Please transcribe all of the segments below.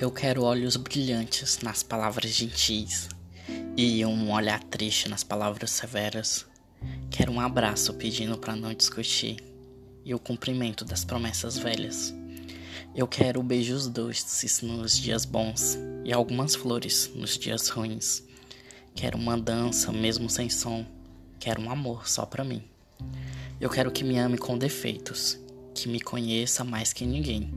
Eu quero olhos brilhantes nas palavras gentis e um olhar triste nas palavras severas. Quero um abraço pedindo para não discutir e o cumprimento das promessas velhas. Eu quero beijos doces nos dias bons e algumas flores nos dias ruins. Quero uma dança mesmo sem som. Quero um amor só para mim. Eu quero que me ame com defeitos, que me conheça mais que ninguém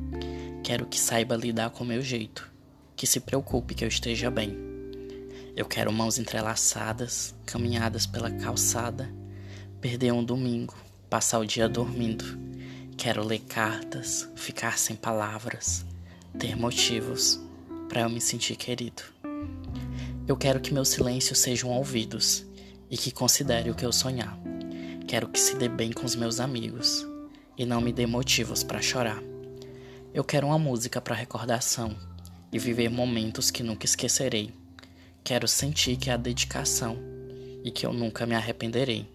Quero que saiba lidar com meu jeito, que se preocupe que eu esteja bem. Eu quero mãos entrelaçadas, caminhadas pela calçada, perder um domingo, passar o dia dormindo. Quero ler cartas, ficar sem palavras, ter motivos para eu me sentir querido. Eu quero que meus silêncios sejam ouvidos e que considere o que eu sonhar. Quero que se dê bem com os meus amigos e não me dê motivos para chorar. Eu quero uma música para recordação e viver momentos que nunca esquecerei. Quero sentir que há dedicação e que eu nunca me arrependerei.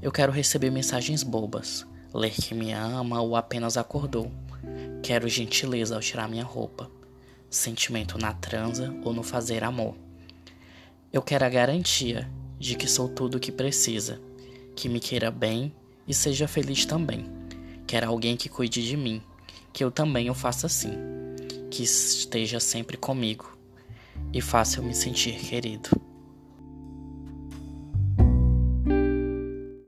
Eu quero receber mensagens bobas, ler que me ama ou apenas acordou. Quero gentileza ao tirar minha roupa, sentimento na transa ou no fazer amor. Eu quero a garantia de que sou tudo o que precisa, que me queira bem e seja feliz também. Quero alguém que cuide de mim que eu também o faça assim, que esteja sempre comigo e faça eu me sentir querido.